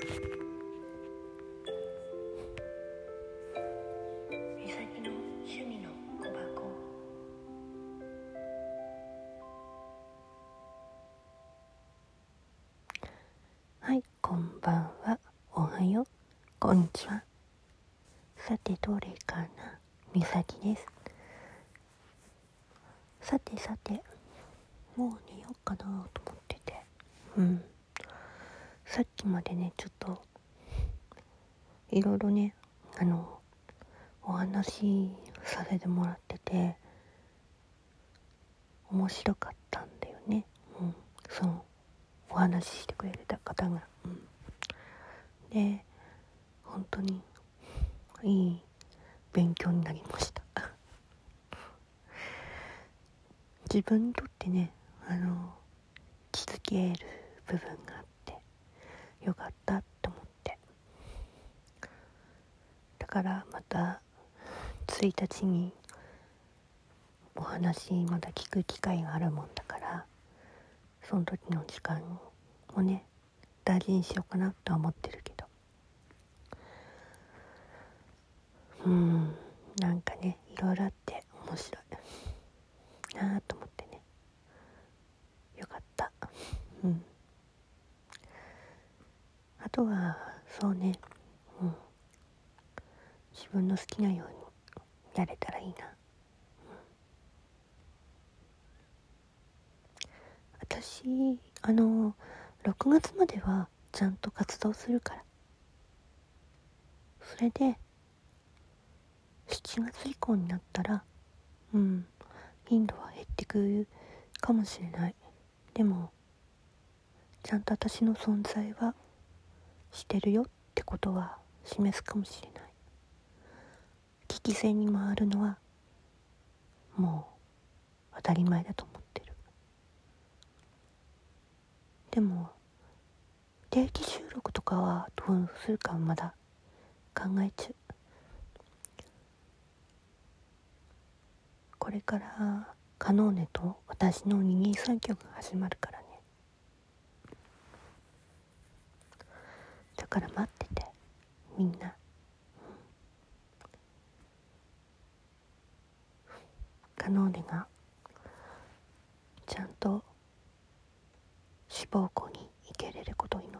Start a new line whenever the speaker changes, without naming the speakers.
はいこんばんは。おはよう。こんにちは。さてどれかな。みさきです。さてさてもう寝ようかなと思ってて。うん。さっきまでねちょっといろいろねあのお話しさせてもらってて面白かったんだよね。うん。そうお話ししてくれた方が。うん。で本当にいい勉強になりました。自分にとってねあの気づける部分があってよかったって思って。だからまた1日にお話まだ聞く機会があるもんだからその時の時間をね大事にしようかなとは思ってるけど。うんなんかねいろいろあって面白いなあと思ってねよかったうんあとはそうね。うん。自分の好きなようにやれたらいいな、うん、私あの6月まではちゃんと活動するから。それで7月以降になったらうん頻度は減ってくるかもしれない。でもちゃんと私の存在はしてるよってことは示すかもしれない。危機戦に回るのはもう当たり前だと思ってる。でも定期収録とかはどうするかまだ考え中。これからカノーネと私の二人三脚が始まるからねだから待ってて。みんな。カノーネがちゃんと志望校に行けれることを祈